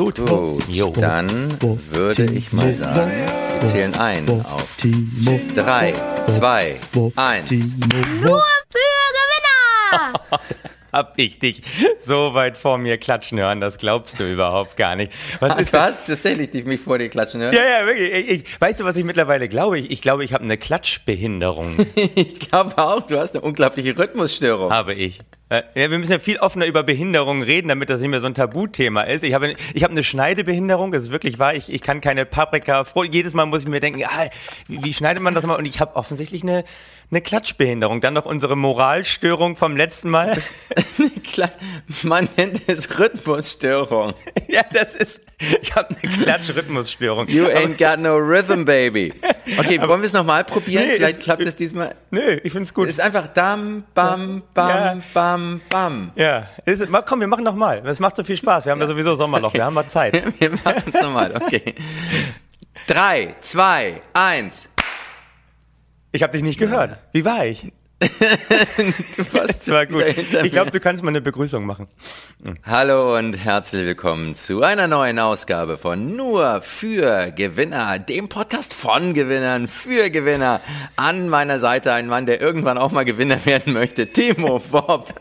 Gut. Gut, Jo. dann würde ich mal sagen, wir zählen ein auf drei, zwei, eins. Nur für Gewinner! Hab ich dich so weit vor mir klatschen hören, das glaubst du überhaupt gar nicht. Was ist Du hast tatsächlich dich mich vor dir klatschen hören? Ja, ja, wirklich. Ich, ich, weißt du, was ich mittlerweile glaube? Ich, ich glaube, ich habe eine Klatschbehinderung. Ich glaube auch, du hast eine unglaubliche Rhythmusstörung. habe ich. Äh, Ja, wir müssen ja viel offener über Behinderungen reden, damit das nicht mehr so ein Tabuthema ist. Ich habe, ich habe eine Schneidebehinderung, das ist wirklich wahr. Ich, ich kann keine Paprika. Froh, jedes Mal muss ich mir denken, ah, wie, wie schneidet man das mal? Und ich habe offensichtlich eine, eine Klatschbehinderung. Dann noch unsere Moralstörung vom letzten Mal. Man nennt es Rhythmusstörung. ja, das ist, ich habe eine Klatschrhythmusstörung. You ain't got no rhythm, baby. Okay, wollen wir es nochmal probieren? Nee, Vielleicht es- klappt es diesmal. Nö, ich find's gut. Es ist einfach dam, bam, bam, Ja. bam, bam. Ja, ist, komm, wir machen noch mal. Das macht so viel Spaß. Wir haben ja sowieso Sommerloch, wir haben mal Zeit. Wir machen es nochmal, okay. Drei, zwei, eins. Ich habe dich nicht gehört. Wie war ich? Du warst Das war gut. Ich glaube, du kannst mal eine Begrüßung machen. Hallo und herzlich willkommen zu einer neuen Ausgabe von Nur für Gewinner, dem Podcast von Gewinnern für Gewinner. An meiner Seite ein Mann, der irgendwann auch mal Gewinner werden möchte, Timo Bob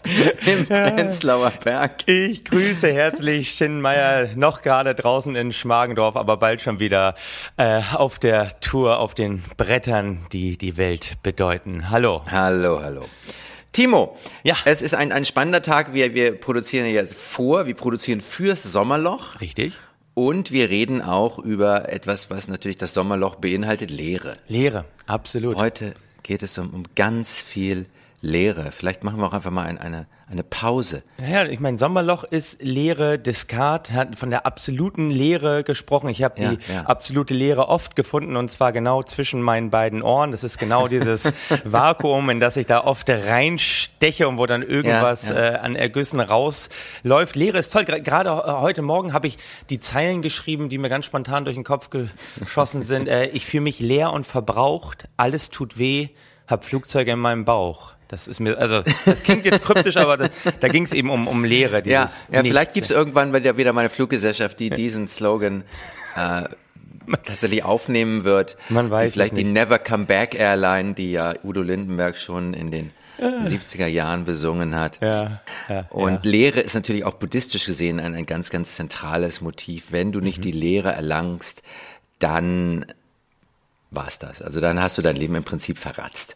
im Prenzlauer Berg. Ich grüße herzlich Shin Meier, noch gerade draußen in Schmargendorf, aber bald schon wieder äh, auf der Tour auf den Brettern, die die Welt bedeuten. Hallo. Hallo, hallo. Timo, Ja. es ist ein, ein spannender Tag. Wir, wir produzieren jetzt vor, wir produzieren fürs Sommerloch Richtig? und wir reden auch über etwas, was natürlich das Sommerloch beinhaltet, Leere. Lehre, absolut. Heute geht es um, um ganz viel Leere. Vielleicht machen wir auch einfach mal ein, eine, eine Pause. Ja, ich meine, Sommerloch ist Leere. Descartes hat von der absoluten Leere gesprochen. Ich habe Ja, die ja. absolute Leere oft gefunden und zwar genau zwischen meinen beiden Ohren. Das ist genau dieses Vakuum, in das ich da oft reinsteche und wo dann irgendwas ja. Äh, an Ergüssen rausläuft. Leere ist toll. Gerade heute Morgen habe ich die Zeilen geschrieben, die mir ganz spontan durch den Kopf geschossen sind. Äh, ich fühle mich leer und verbraucht. Alles tut weh. Hab Flugzeuge in meinem Bauch. Das ist mir, also das klingt jetzt kryptisch, aber da, da ging es eben um, um Leere. Ja, ja vielleicht gibt es irgendwann wieder wieder meine Fluggesellschaft, die diesen Slogan äh, tatsächlich aufnehmen wird. Man weiß Wie Vielleicht die. Never Come Back Airline, die ja Udo Lindenberg schon in den 70er Jahren besungen hat. Ja, ja, Und Lehre ist natürlich auch buddhistisch gesehen ein, ein ganz, ganz zentrales Motiv. Wenn du nicht die Lehre erlangst, dann war's das. Also dann hast du dein Leben im Prinzip verratzt.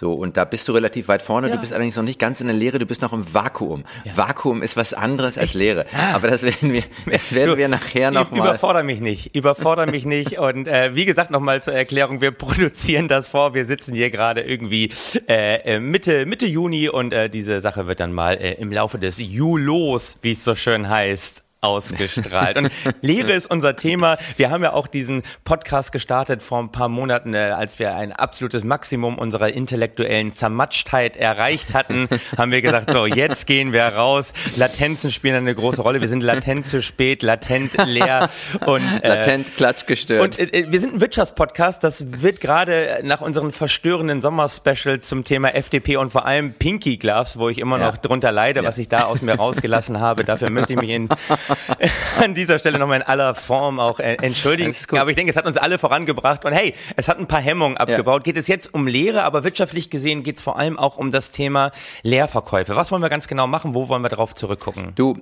So, und da bist du relativ weit vorne. Ja. Du bist allerdings noch nicht ganz in der Lehre, du bist noch im Vakuum. Vakuum ist was anderes als Lehre. Aber das werden wir, das werden Ah. Du, wir nachher noch mal. Überforder mich nicht, überforder mich nicht. Und äh, wie gesagt, nochmal zur Erklärung, wir produzieren das vor. Wir sitzen hier gerade irgendwie äh, äh, Mitte, Mitte Juni und äh, diese Sache wird dann mal äh, im Laufe des Julos, wie es so schön heißt, ausgestrahlt. Und Lehre ist unser Thema. Wir haben ja auch diesen Podcast gestartet vor ein paar Monaten, äh, als wir ein absolutes Maximum unserer intellektuellen Zermatschtheit erreicht hatten, haben wir gesagt, so, jetzt gehen wir raus. Latenzen spielen eine große Rolle. Wir sind latent zu spät, latent leer und äh, Latent klatschgestört. und äh, wir sind ein Wirtschaftspodcast. Das wird gerade nach unseren verstörenden Sommerspecials zum Thema FDP und vor allem Pinky Gloves, wo ich immer Ja. noch drunter leide, was ich da aus mir rausgelassen habe. Dafür möchte ich mich in, an dieser Stelle nochmal in aller Form auch äh, entschuldigen. Aber ich denke, es hat uns alle vorangebracht und hey, es hat ein paar Hemmungen abgebaut. Geht es jetzt um Lehre, aber wirtschaftlich gesehen geht es vor allem auch um das Thema Leerverkäufe. Was wollen wir ganz genau machen? Wo wollen wir darauf zurückgucken? Du,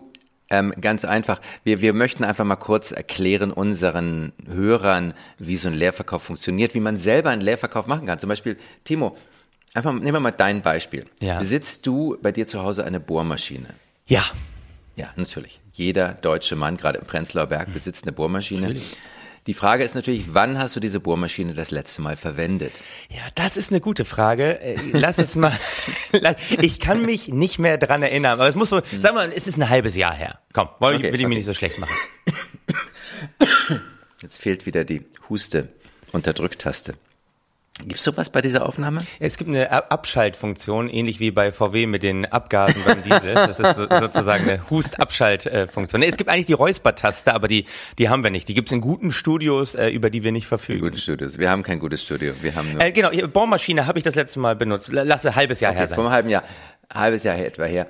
ähm, ganz einfach. Wir, wir möchten einfach mal kurz erklären unseren Hörern, wie so ein Leerverkauf funktioniert, wie man selber einen Leerverkauf machen kann. Zum Beispiel, Timo, einfach nehmen wir mal dein Beispiel. Ja. Besitzt du bei dir zu Hause eine Bohrmaschine? Ja, Ja, natürlich. Jeder deutsche Mann, gerade im Prenzlauer Berg, besitzt eine Bohrmaschine. Die Frage ist natürlich, wann hast du diese Bohrmaschine das letzte Mal verwendet? Ja, das ist eine gute Frage. Äh, Lass es mal. Ich kann mich nicht mehr dran erinnern, aber es muss so, sag mal, es ist ein halbes Jahr her. Komm, will, Okay, ich, will ich mir okay. nicht so schlecht machen. Jetzt fehlt wieder die Huste-Unterdrücktaste. Gibt's sowas bei dieser Aufnahme? Es gibt eine Ab- Abschaltfunktion, ähnlich wie bei VW mit den Abgasen beim Diesel. Das ist so, sozusagen eine Hust-Abschaltfunktion. Nee, es gibt eigentlich die Räuspertaste, aber die, die haben wir nicht. Die gibt's in guten Studios, äh, über die wir nicht verfügen. Gutes Studio. Wir haben kein gutes Studio. Wir haben nur Äh, genau, Bohrmaschine habe ich das letzte Mal benutzt. L- Lass ein halbes Jahr her Okay, sein. vom halben Jahr, halbes Jahr etwa her.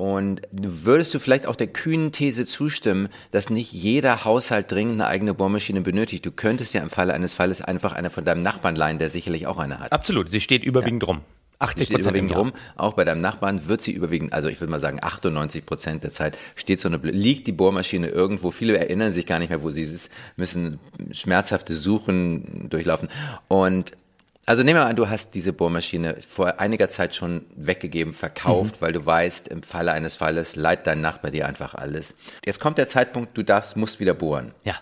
Und würdest du vielleicht auch der kühnen These zustimmen, dass nicht jeder Haushalt dringend eine eigene Bohrmaschine benötigt? Du könntest ja im Falle eines Falles einfach eine von deinem Nachbarn leihen, der sicherlich auch eine hat. Absolut, sie steht überwiegend rum. 80 steht Prozent überwiegend rum. Auch bei deinem Nachbarn wird sie überwiegend, also ich würde mal sagen 98 Prozent der Zeit steht so eine, liegt die Bohrmaschine irgendwo. Viele erinnern sich gar nicht mehr, wo sie ist, müssen schmerzhafte Suchen durchlaufen. Und also nehmen wir an, du hast diese Bohrmaschine vor einiger Zeit schon weggegeben, verkauft, Mhm. weil du weißt, im Falle eines Falles leiht dein Nachbar dir einfach alles. Jetzt kommt der Zeitpunkt, du darfst, musst wieder bohren. Ja.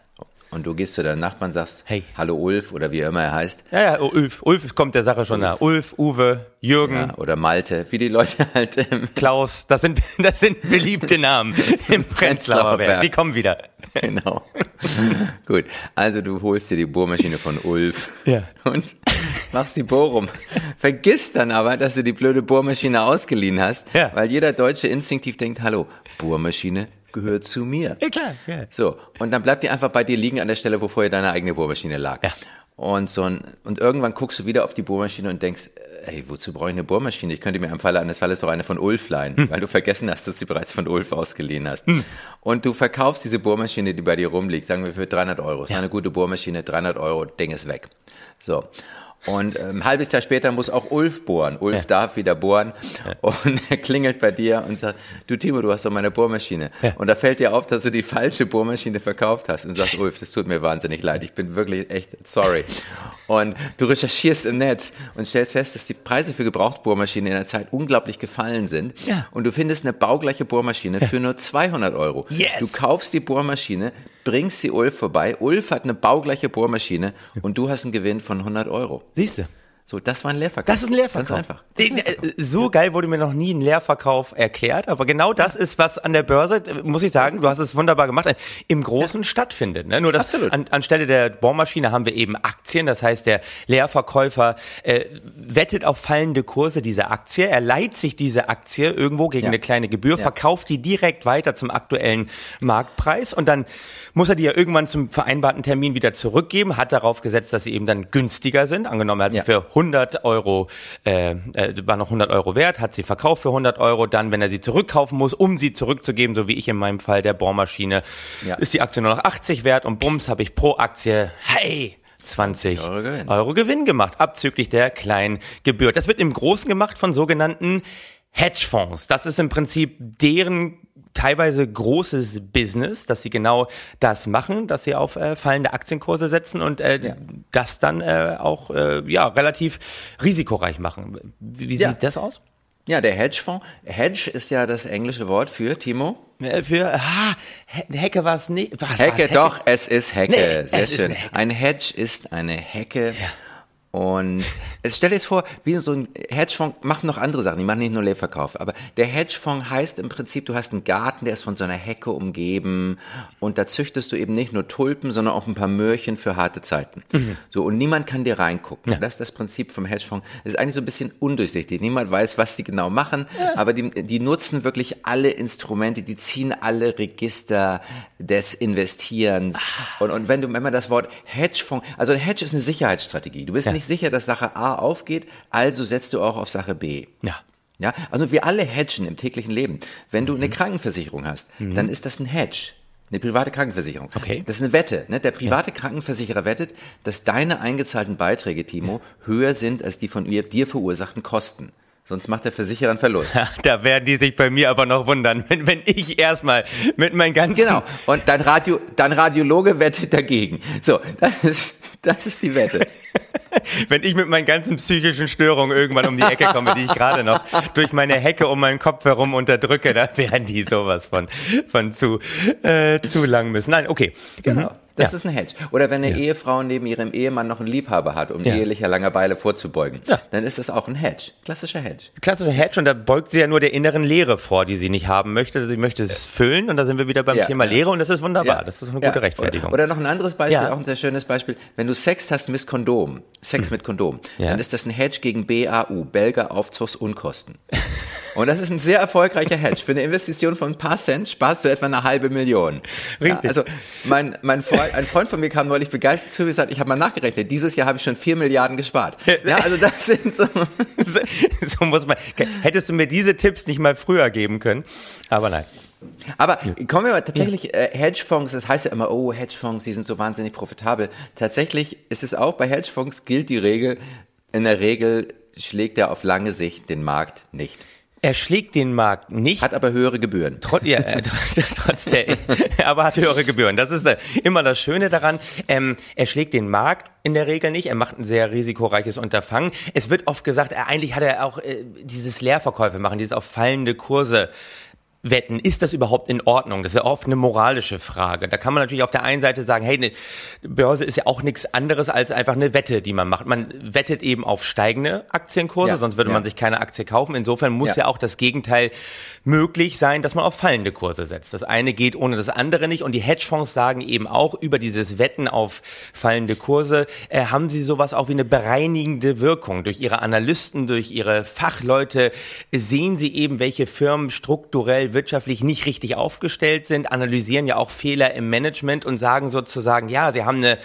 Und du gehst zu deinem Nachbarn, sagst, Hey. hallo Ulf oder wie immer er heißt. Ja, ja, Ulf. Ulf kommt der Sache schon nah. Ulf, Uwe, Jürgen, Ja, oder Malte, wie die Leute halt im Klaus, das sind, das sind beliebte Namen im Prenzlauer Berg. Die kommen wieder. Genau. Gut, also du holst dir die Bohrmaschine von Ulf Ja. und machst die Bohrung. Vergiss dann aber, dass du die blöde Bohrmaschine ausgeliehen hast, Ja. weil jeder Deutsche instinktiv denkt, hallo, Bohrmaschine gehört zu mir. Ja, klar. Ja. So, und dann bleibt die einfach bei dir liegen an der Stelle, wo vorher deine eigene Bohrmaschine lag. Ja. Und, so ein, und irgendwann guckst du wieder auf die Bohrmaschine und denkst, ey, wozu brauche ich eine Bohrmaschine? Ich könnte mir im Falle eines Falles doch eine von Ulf leihen, Hm. weil du vergessen hast, dass du sie bereits von Ulf ausgeliehen hast. Und du verkaufst diese Bohrmaschine, die bei dir rumliegt, sagen wir für 300 Euro. Das ist eine gute Bohrmaschine, 300 Euro, Ding ist weg. So. Und ähm, ein halbes Jahr später muss auch Ulf bohren. Ulf darf wieder bohren und er klingelt bei dir und sagt, du Timo, du hast doch meine Bohrmaschine. Und da fällt dir auf, dass du die falsche Bohrmaschine verkauft hast und sagst, Ulf, das tut mir wahnsinnig leid, ich bin wirklich echt sorry. Und du recherchierst im Netz und stellst fest, dass die Preise für Gebrauchtbohrmaschinen in der Zeit unglaublich gefallen sind. Ja. Und du findest eine baugleiche Bohrmaschine für nur 200 Euro. Yes. Du kaufst die Bohrmaschine, bringst sie Ulf vorbei. Ulf hat eine baugleiche Bohrmaschine und du hast einen Gewinn von 100 Euro. Siehst du? So, das war ein Leerverkauf. Das ist ein Leerverkauf. Ganz einfach. Äh, So geil wurde mir noch nie ein Leerverkauf erklärt, aber genau das ist, was an der Börse, äh, muss ich sagen, du hast es wunderbar gemacht, äh, im Großen stattfindet. Ne? Nur das an, anstelle der Bohrmaschine haben wir eben Aktien, das heißt, der Leerverkäufer äh, wettet auf fallende Kurse dieser Aktie, er leiht sich diese Aktie irgendwo gegen Ja. eine kleine Gebühr, Ja. verkauft die direkt weiter zum aktuellen Marktpreis und dann muss er die ja irgendwann zum vereinbarten Termin wieder zurückgeben, hat darauf gesetzt, dass sie eben dann günstiger sind. Angenommen, er hat sie Ja. für 100 Euro, äh, äh, war noch 100 Euro wert, hat sie verkauft für 100 Euro, dann, wenn er sie zurückkaufen muss, um sie zurückzugeben, so wie ich in meinem Fall der Bohrmaschine, Ja. ist die Aktie nur noch 80 wert und bums habe ich pro Aktie, hey, 20 Euro Gewinn. Euro Gewinn gemacht, abzüglich der kleinen Gebühr. Das wird im Großen gemacht von sogenannten Hedgefonds. Das ist im Prinzip deren teilweise großes Business, dass sie genau das machen, dass sie auf äh, fallende Aktienkurse setzen und äh, Ja. das dann äh, auch äh, ja relativ risikoreich machen. Wie, wie Ja. sieht das aus? Ja, der Hedgefonds. Hedge ist ja das englische Wort für, Timo? Äh, Für ah, He- Hecke war es nicht. Hecke, doch, es ist Hecke. Nee, Sehr schön. Ein Hedge ist eine Hecke. Und es stell dir jetzt vor, wie so ein Hedgefonds macht noch andere Sachen, die machen nicht nur Leerverkauf, aber der Hedgefonds heißt im Prinzip, du hast einen Garten, der ist von so einer Hecke umgeben und da züchtest du eben nicht nur Tulpen, sondern auch ein paar Möhrchen für harte Zeiten. So und niemand kann dir reingucken. Das ist das Prinzip vom Hedgefonds. Es ist eigentlich so ein bisschen undurchsichtig. Niemand weiß, was die genau machen, aber die, die nutzen wirklich alle Instrumente, die ziehen alle Register des Investierens. Und, und wenn du, wenn man das Wort Hedgefonds, also ein Hedge ist eine Sicherheitsstrategie. Du bist nicht sicher, dass Sache A aufgeht, also setzt du auch auf Sache B. Ja. Ja, also wir alle hedgen im täglichen Leben. Wenn du eine Krankenversicherung hast, dann ist das ein Hedge. Eine private Krankenversicherung. Okay. Das ist eine Wette. Ne? Der private Krankenversicherer wettet, dass deine eingezahlten Beiträge, Timo, höher sind als die von ihr, dir verursachten Kosten. Sonst macht der Versicherer einen Verlust. Da werden die sich bei mir aber noch wundern, wenn, wenn ich erstmal mit meinen ganzen Genau. Und dein, Radio, dein Radiologe wettet dagegen. So, das ist, das ist die Wette. wenn ich mit meinen ganzen psychischen Störungen irgendwann um die Ecke komme, die ich gerade noch durch meine Hecke um meinen Kopf herum unterdrücke, da werden die sowas von, von zu, äh, zu lang müssen. Nein, okay. Genau. Das Ja. ist ein Hedge. Oder wenn eine Ehefrau neben ihrem Ehemann noch einen Liebhaber hat, um Ja. ehelicher Langeweile vorzubeugen, Ja. dann ist das auch ein Hedge. Klassischer Hedge. Klassischer Hedge und da beugt sie ja nur der inneren Leere vor, die sie nicht haben möchte. Sie möchte es füllen und da sind wir wieder beim Ja, Thema ja. Leere und das ist wunderbar. Ja. Das ist eine Ja. gute Rechtfertigung. Oder, oder noch ein anderes Beispiel, Ja. auch ein sehr schönes Beispiel. Wenn du Sex hast mit Kondom, Sex mit Kondom, Hm. Ja. dann ist das ein Hedge gegen BAU, Belger Aufzugsunkosten. Und das ist ein sehr erfolgreicher Hedge. Für eine Investition von ein paar Cent sparst du etwa eine halbe Million. Ja, Richtig. also mein, mein Freund. Ein Freund von mir kam neulich begeistert zu mir und gesagt, ich habe mal nachgerechnet, dieses Jahr habe ich schon vier Milliarden gespart. Ja, also das sind so. so, so muss man. Hättest du mir diese Tipps nicht mal früher geben können? Aber nein. Aber kommen wir mal tatsächlich, äh, Hedgefonds, das heißt ja immer, oh, Hedgefonds, die sind so wahnsinnig profitabel. Tatsächlich ist es auch, bei Hedgefonds gilt die Regel, in der Regel schlägt er auf lange Sicht den Markt nicht. Er schlägt den Markt nicht. Hat aber höhere Gebühren. Trotz, ja, äh, trotz der, aber hat höhere Gebühren. Das ist äh, immer das Schöne daran. Ähm, er schlägt den Markt in der Regel nicht. Er macht ein sehr risikoreiches Unterfangen. Es wird oft gesagt, er, eigentlich hat er auch äh, dieses Leerverkäufe machen, dieses auf fallende Kurse wetten, ist das überhaupt in Ordnung? Das ist ja oft eine moralische Frage. Da kann man natürlich auf der einen Seite sagen, hey, eine Börse ist ja auch nichts anderes als einfach eine Wette, die man macht. Man wettet eben auf steigende Aktienkurse, ja, sonst würde ja. man sich keine Aktie kaufen. Insofern muss ja. ja. auch das Gegenteil möglich sein, dass man auf fallende Kurse setzt. Das eine geht ohne das andere nicht. Und die Hedgefonds sagen eben auch über dieses Wetten auf fallende Kurse, äh, haben sie sowas auch wie eine bereinigende Wirkung. Durch ihre Analysten, durch ihre Fachleute sehen sie eben, welche Firmen strukturell wirtschaftlich nicht richtig aufgestellt sind, analysieren ja auch Fehler im Management und sagen sozusagen, ja, sie haben eine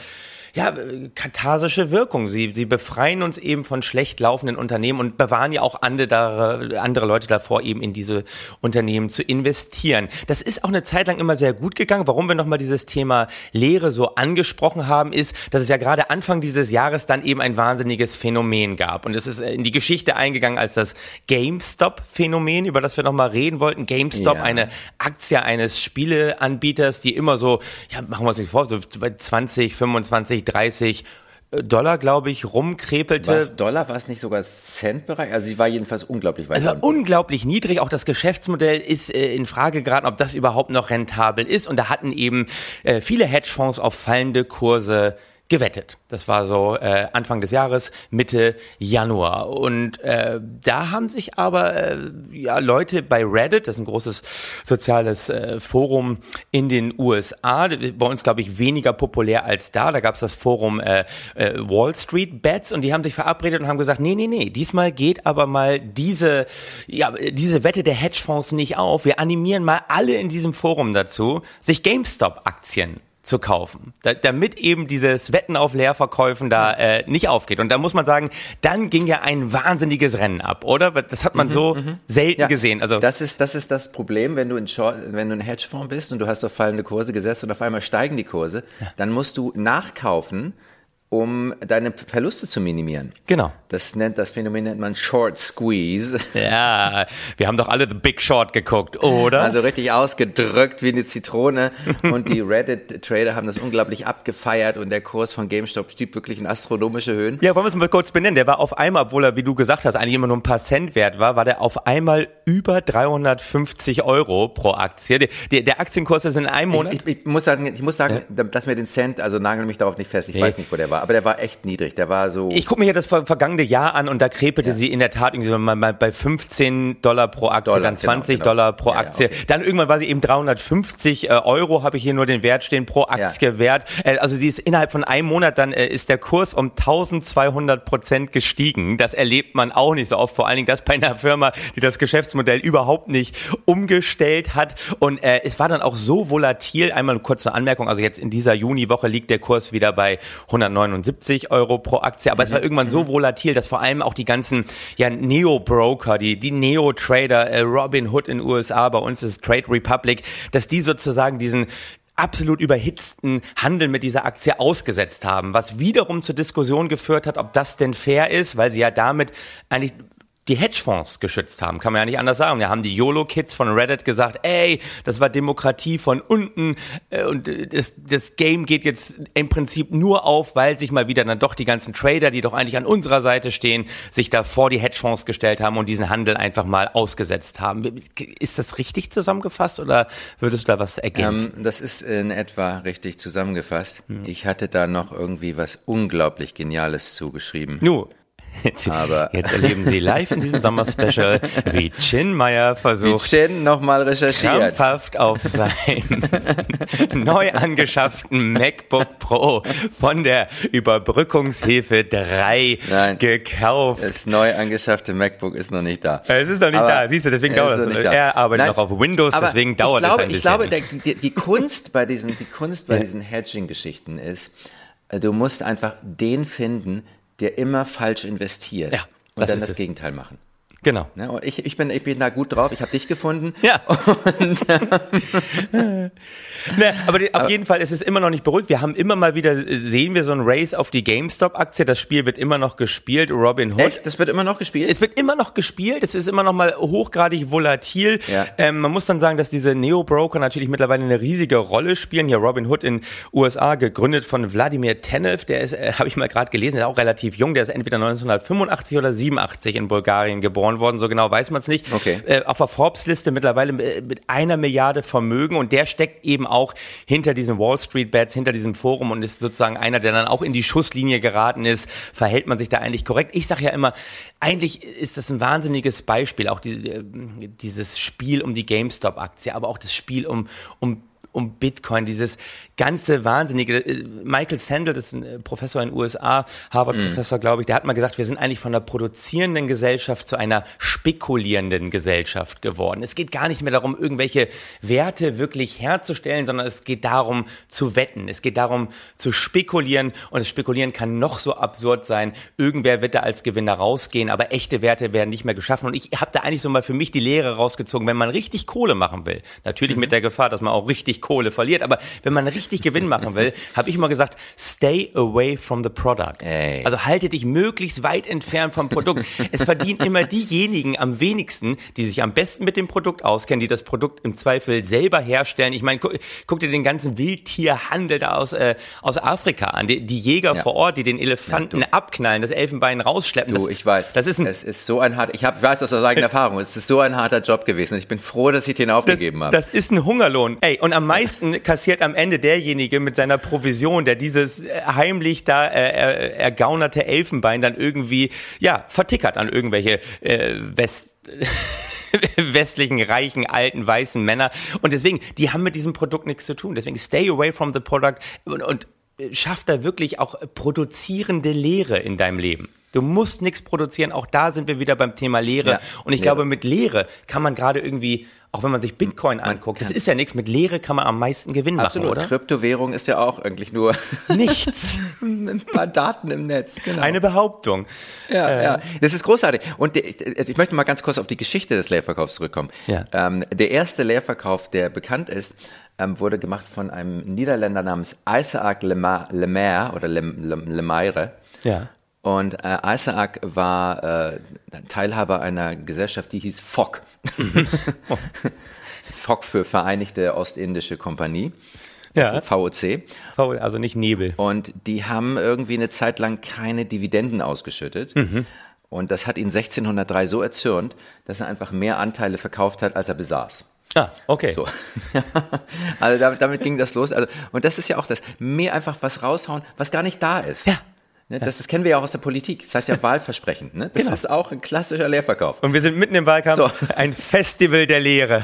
ja, katharsische Wirkung. Sie, sie befreien uns eben von schlecht laufenden Unternehmen und bewahren ja auch andere, andere Leute davor, eben in diese Unternehmen zu investieren. Das ist auch eine Zeit lang immer sehr gut gegangen. Warum wir nochmal dieses Thema Lehre so angesprochen haben, ist, dass es ja gerade Anfang dieses Jahres dann eben ein wahnsinniges Phänomen gab. Und es ist in die Geschichte eingegangen als das GameStop-Phänomen, über das wir nochmal reden wollten. GameStop, ja. eine Aktie eines Spieleanbieters, die immer so, ja, machen wir uns nicht vor, so bei 20, 25, 30 äh, Dollar, glaube ich, rumkrepelte. Was, Dollar war es nicht sogar Centbereich? Also sie war jedenfalls unglaublich weit. Es war unglaublich niedrig. Auch das Geschäftsmodell ist äh, in Frage geraten, ob das überhaupt noch rentabel ist. Und da hatten eben äh, viele Hedgefonds auf fallende Kurse gewettet. Das war so äh, Anfang des Jahres, Mitte Januar. Und äh, da haben sich aber äh, ja, Leute bei Reddit, das ist ein großes soziales äh, Forum in den USA, bei uns glaube ich weniger populär als da. Da gab es das Forum äh, äh, Wall Street Bets und die haben sich verabredet und haben gesagt, nee, nee, nee, diesmal geht aber mal diese, ja, diese Wette der Hedgefonds nicht auf. Wir animieren mal alle in diesem Forum dazu, sich GameStop-Aktien zu kaufen, da, damit eben dieses Wetten auf Leerverkäufen da äh, nicht aufgeht. Und da muss man sagen, dann ging ja ein wahnsinniges Rennen ab, oder? Das hat man mhm, so mhm. selten ja, gesehen. Also das ist das ist das Problem, wenn du in Short, wenn du ein Hedgefonds bist und du hast auf fallende Kurse gesetzt und auf einmal steigen die Kurse, ja. dann musst du nachkaufen um deine Verluste zu minimieren. Genau. Das nennt das Phänomen nennt man Short Squeeze. Ja, wir haben doch alle The Big Short geguckt, oder? Also richtig ausgedrückt wie eine Zitrone und die Reddit Trader haben das unglaublich abgefeiert und der Kurs von GameStop stieg wirklich in astronomische Höhen. Ja, wollen wir es mal kurz benennen. Der war auf einmal, obwohl er, wie du gesagt hast, eigentlich immer nur ein paar Cent wert war, war der auf einmal über 350 Euro pro Aktie. Der, der, der Aktienkurs ist in einem Monat. Ich, ich, ich muss sagen, ich muss sagen, ja. dass mir den Cent, also nagel mich darauf nicht fest. Ich nee. weiß nicht, wo der war aber der war echt niedrig. Der war so. Ich gucke mir hier das vergangene Jahr an und da krepelte ja. sie in der Tat irgendwie mal bei 15 Dollar pro Aktie, Dollar, dann 20 genau, genau. Dollar pro ja, Aktie. Okay. Dann irgendwann war sie eben 350 äh, Euro, habe ich hier nur den Wert stehen, pro Aktie ja. wert. Äh, also sie ist innerhalb von einem Monat, dann äh, ist der Kurs um 1200 Prozent gestiegen. Das erlebt man auch nicht so oft. Vor allen Dingen das bei einer Firma, die das Geschäftsmodell überhaupt nicht umgestellt hat. Und äh, es war dann auch so volatil. Einmal eine kurze Anmerkung. Also jetzt in dieser Juniwoche liegt der Kurs wieder bei 109 79 Euro pro Aktie. Aber es war mhm. irgendwann so mhm. volatil, dass vor allem auch die ganzen ja, Neo-Broker, die, die Neo-Trader, äh, Robin Hood in den USA, bei uns ist Trade Republic, dass die sozusagen diesen absolut überhitzten Handel mit dieser Aktie ausgesetzt haben, was wiederum zur Diskussion geführt hat, ob das denn fair ist, weil sie ja damit eigentlich die Hedgefonds geschützt haben, kann man ja nicht anders sagen. Da haben die YOLO-Kids von Reddit gesagt, ey, das war Demokratie von unten äh, und das, das Game geht jetzt im Prinzip nur auf, weil sich mal wieder dann doch die ganzen Trader, die doch eigentlich an unserer Seite stehen, sich da vor die Hedgefonds gestellt haben und diesen Handel einfach mal ausgesetzt haben. Ist das richtig zusammengefasst oder würdest du da was ergänzen? Ähm, das ist in etwa richtig zusammengefasst. Hm. Ich hatte da noch irgendwie was unglaublich Geniales zugeschrieben. Nu, Aber Jetzt erleben Sie live in diesem Sommer-Special, wie Chin Meyer wie versucht, Chin nochmal recherchiert. krampfhaft auf seinen neu angeschafften MacBook Pro von der Überbrückungshilfe 3 Nein. gekauft. Das neu angeschaffte MacBook ist noch nicht da. Es ist noch nicht Aber da, siehst du, deswegen es dauert da. Er arbeitet Nein, noch auf Windows, aber deswegen dauert glaube, es ein bisschen. Ich glaube, der, die, die Kunst bei diesen, die Kunst bei Ja. diesen Hedging-Geschichten ist, äh, du musst einfach den finden, der immer falsch investiert. Ja, und das dann das es. Gegenteil machen. Genau. Ne? Und ich, ich, bin, ich bin da gut drauf, ich habe dich gefunden. Ja. ne, aber die, auf jeden Fall ist es immer noch nicht beruhigt. Wir haben immer mal wieder, äh, sehen wir so ein Race auf die GameStop-Aktie. Das Spiel wird immer noch gespielt. Robin Hood. Echt? Das wird immer noch gespielt? Es wird immer noch gespielt, es ist immer noch mal hochgradig volatil. Ja. Ähm, man muss dann sagen, dass diese Neo-Broker natürlich mittlerweile eine riesige Rolle spielen. Hier Robin Hood in USA, gegründet von Wladimir Tenev, der ist, äh, habe ich mal gerade gelesen, der ist auch relativ jung, der ist entweder 1985 oder 87 in Bulgarien geboren worden, so genau weiß man es nicht. Okay. Äh, auf der Forbes-Liste mittlerweile mit, mit einer Milliarde Vermögen und der steckt eben auch hinter diesen Wall Street Bets, hinter diesem Forum und ist sozusagen einer, der dann auch in die Schusslinie geraten ist. Verhält man sich da eigentlich korrekt? Ich sage ja immer, eigentlich ist das ein wahnsinniges Beispiel, auch die, äh, dieses Spiel um die GameStop-Aktie, aber auch das Spiel um, um um Bitcoin, dieses ganze Wahnsinnige. äh, Michael Sandel, das ist ein äh, Professor in den USA, Harvard-Professor, glaube ich, der hat mal gesagt, wir sind eigentlich von einer produzierenden Gesellschaft zu einer spekulierenden Gesellschaft geworden. Es geht gar nicht mehr darum, irgendwelche Werte wirklich herzustellen, sondern es geht darum zu wetten. Es geht darum zu spekulieren und das Spekulieren kann noch so absurd sein. Irgendwer wird da als Gewinner rausgehen, aber echte Werte werden nicht mehr geschaffen. Und ich habe da eigentlich so mal für mich die Lehre rausgezogen, wenn man richtig Kohle machen will, natürlich mit der Gefahr, dass man auch richtig Kohle verliert, aber wenn man richtig Gewinn machen will, habe ich immer gesagt, stay away from the product. Ey. Also halte dich möglichst weit entfernt vom Produkt. es verdienen immer diejenigen am wenigsten, die sich am besten mit dem Produkt auskennen, die das Produkt im Zweifel selber herstellen. Ich meine, guck, guck dir den ganzen Wildtierhandel da aus, äh, aus Afrika an. Die, die Jäger Ja. vor Ort, die den Elefanten abknallen, das Elfenbein rausschleppen. Du, das, ich weiß. Das ist ein es ist so ein hart, ich, hab, weiß das aus eigener Erfahrung, es ist so ein harter Job gewesen. Ich bin froh, dass ich den aufgegeben habe. das ist ein Hungerlohn. Ey, und am meisten kassiert am Ende derjenige mit seiner Provision, der dieses äh, heimlich da äh, er, ergaunerte Elfenbein dann irgendwie, ja, vertickert an irgendwelche äh, West westlichen, reichen, alten, weißen Männer. Und deswegen, die haben mit diesem Produkt nichts zu tun. Deswegen stay away from the product und, und äh, schaff da wirklich auch produzierende Lehre in deinem Leben. Du musst nichts produzieren. Auch da sind wir wieder beim Thema Lehre. Ja, und ich Lehre. glaube, mit Lehre kann man gerade irgendwie, auch wenn man sich Bitcoin anguckt, das ist ja nichts, mit Lehre kann man am meisten Gewinn Absolut. machen, oder? Kryptowährung ist ja auch eigentlich nur Nichts. ein paar Daten im Netz. Genau. Eine Behauptung. Ja, ja, das ist großartig. Und der, also ich möchte mal ganz kurz auf die Geschichte des Leerverkaufs zurückkommen. Ja. Ähm, der erste Leerverkauf, der bekannt ist, ähm, wurde gemacht von einem Niederländer namens Isaac Lema- Lemaire oder Lem, Lem, Lemaire. Ja. Und äh, Isaac war äh, Teilhaber einer Gesellschaft, die hieß FOC. FOC für Vereinigte Ostindische Kompanie, Ja. VOC. Also nicht Nebel. Und die haben irgendwie eine Zeit lang keine Dividenden ausgeschüttet. Und das hat ihn 1603 so erzürnt, dass er einfach mehr Anteile verkauft hat, als er besaß. Ah, okay. So. also damit, damit ging das los. Also, und das ist ja auch das, mehr einfach was raushauen, was gar nicht da ist. Ja. Ne, das, das kennen wir ja auch aus der Politik. Das heißt ja Wahlversprechen. Ne? Das Genau. ist auch ein klassischer Leerverkauf. Und wir sind mitten im Wahlkampf. So. Ein Festival der Lehre.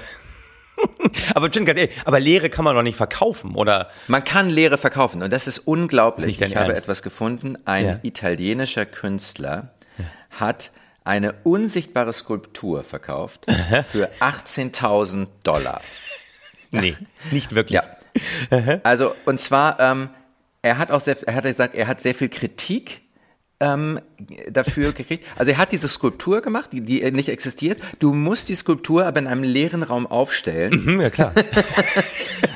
aber ehrlich, aber Lehre kann man doch nicht verkaufen, oder? Man kann Lehre verkaufen und das ist unglaublich. Dein ich habe Ernst? etwas gefunden. Ein Ja. italienischer Künstler hat eine unsichtbare Skulptur verkauft für 18.000 Dollar. Nee, nicht wirklich. Ja. Also, und zwar, ähm, er hat auch sehr, er hat gesagt, er hat sehr viel Kritik ähm, dafür gekriegt. Also er hat diese Skulptur gemacht, die, die nicht existiert. Du musst die Skulptur aber in einem leeren Raum aufstellen. Hm, ja, klar.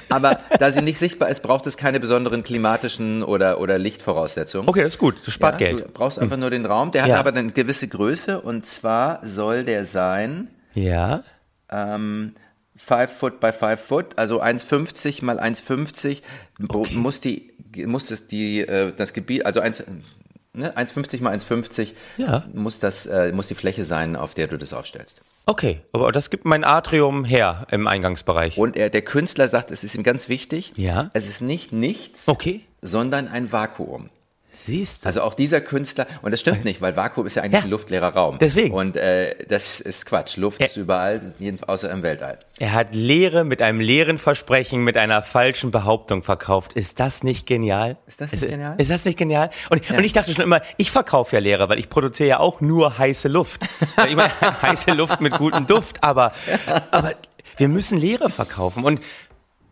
Aber da sie nicht sichtbar ist, braucht es keine besonderen klimatischen oder, oder Lichtvoraussetzungen. Okay, das ist gut. Das spart Ja, Geld. Du brauchst einfach nur den Raum. Der Ja. hat aber eine gewisse Größe und zwar soll der sein Ja. ähm, 5 Foot by 5 Foot, also 1,50 mal 1,50 wo- muss die muss das die äh, das Gebiet also 1 ne, 1,50 mal 1,50 Ja. muss das äh, muss die Fläche sein, auf der du das aufstellst. Okay, aber das gibt mein Atrium her im Eingangsbereich. Und er, der Künstler sagt, es ist ihm ganz wichtig, Ja. es ist nicht nichts, Okay. sondern ein Vakuum. Siehst du. Also auch dieser Künstler, und das stimmt nicht, weil Vakuum ist ja eigentlich Ja. ein luftleerer Raum. Deswegen. Und äh, das ist Quatsch. Luft Ja. ist überall, außer im Weltall. Er hat Lehre mit einem leeren Versprechen, mit einer falschen Behauptung verkauft. Ist das nicht genial? Ist das nicht genial? Ist das nicht genial? Und, und ich dachte schon immer, ich verkaufe ja Lehre, weil ich produziere ja auch nur heiße Luft. Ich meine, heiße Luft mit gutem Duft, aber, aber wir müssen Lehre verkaufen. Und,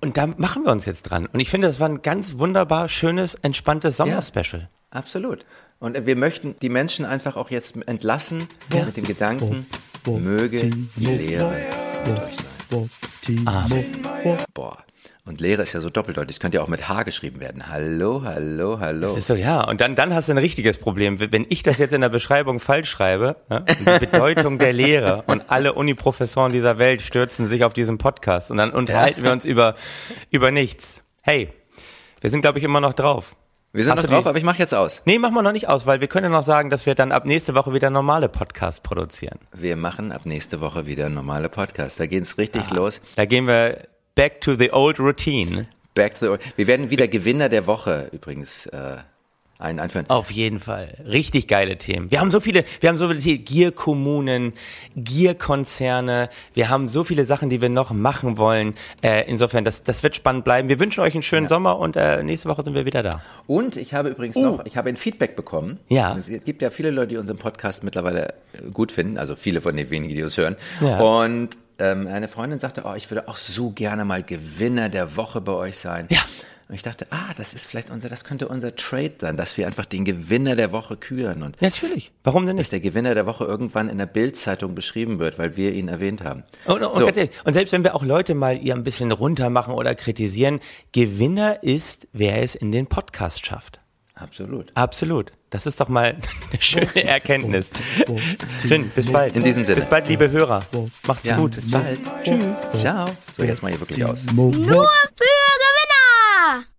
und da machen wir uns jetzt dran. Und ich finde, das war ein ganz wunderbar schönes, entspanntes Sommerspecial. Absolut. Und wir möchten die Menschen einfach auch jetzt entlassen mit dem Gedanken, möge die Lehre Boah. Und Lehre ist ja so doppeldeutig. Das könnte ja auch mit H geschrieben werden. Hallo, hallo, hallo. Das ist so, ja. Und dann, dann hast du ein richtiges Problem. Wenn ich das jetzt in der Beschreibung falsch schreibe, ne, die Bedeutung der Lehre und alle Uniprofessoren dieser Welt stürzen sich auf diesen Podcast und dann unterhalten wir uns über, über nichts. Hey, wir sind, glaube ich, immer noch drauf. Wir sind Hast noch drauf, die- aber ich mache jetzt aus. Nee, machen wir noch nicht aus, weil wir können ja noch sagen, dass wir dann ab nächste Woche wieder normale Podcasts produzieren. Wir machen ab nächste Woche wieder normale Podcasts. Da geht's richtig Ah. los. Da gehen wir back to the old routine. Back to the, wir werden wieder Gewinner der Woche übrigens äh, ein, einführen. Auf jeden Fall. Richtig geile Themen. Wir haben so viele, wir haben so viele. Gierkommunen, Gierkonzerne. Wir haben so viele Sachen, die wir noch machen wollen. Äh, insofern, das, das wird spannend bleiben. Wir wünschen euch einen schönen Sommer und äh, nächste Woche sind wir wieder da. Und ich habe übrigens noch, ich habe ein Feedback bekommen. Ja. Es gibt ja viele Leute, die unseren Podcast mittlerweile äh, gut finden, also viele von den wenigen, die uns hören. Ja. Und ähm, eine Freundin sagte, oh, ich würde auch so gerne mal Gewinner der Woche bei euch sein. Ja. Und ich dachte, ah, das ist vielleicht unser, das könnte unser Trade sein, dass wir einfach den Gewinner der Woche küren und Natürlich. Warum denn dass nicht? der Gewinner der Woche irgendwann in der Bildzeitung beschrieben wird, weil wir ihn erwähnt haben. Und, und, So. ehrlich, und selbst wenn wir auch Leute mal ihr ein bisschen runter machen oder kritisieren, Gewinner ist, wer es in den Podcast schafft. Absolut. Absolut. Das ist doch mal eine schöne Erkenntnis. Schön, bis bald. In diesem Sinne. Bis bald, liebe Hörer. Macht's Ja, gut. bis bald. Tschüss. Ciao. So, jetzt mal hier wirklich aus. Nur für Ah.